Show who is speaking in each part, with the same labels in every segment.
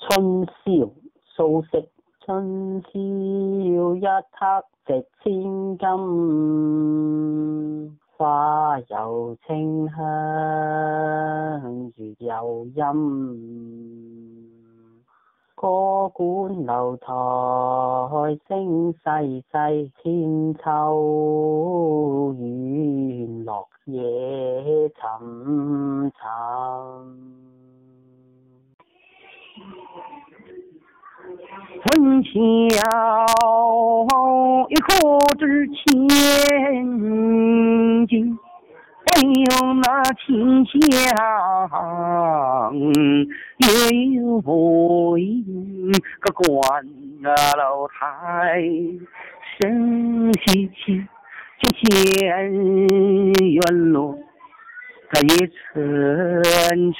Speaker 1: 春宵苏轼，春宵一刻值千金，花有清香，月有阴。歌管楼台声细细，千秋雨落夜沉沉。春宵一刻值千金，但有那清香月有阴。个关楼台声细细，见千院落，它也沉沉。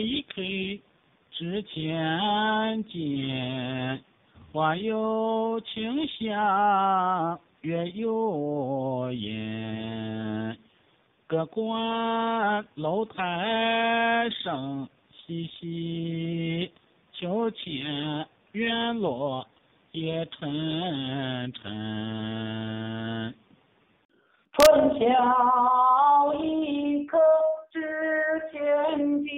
Speaker 2: 一刻值千金，花有清香，月有阴。各关楼台声细细，秋千院落夜沉沉。
Speaker 1: 春宵一刻。值千金，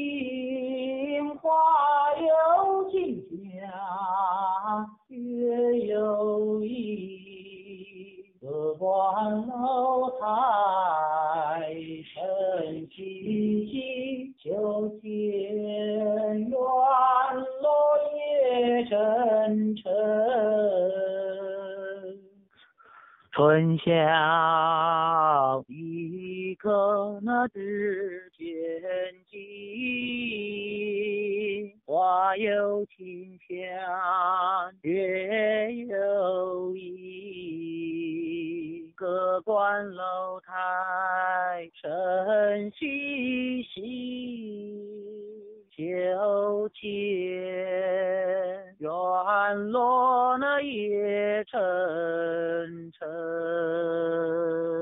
Speaker 1: 关楼台声细细，秋千院落夜沉沉。春宵一刻那值千金，花有清香，月有观楼台晨曦兮，秋千院落那夜沉沉。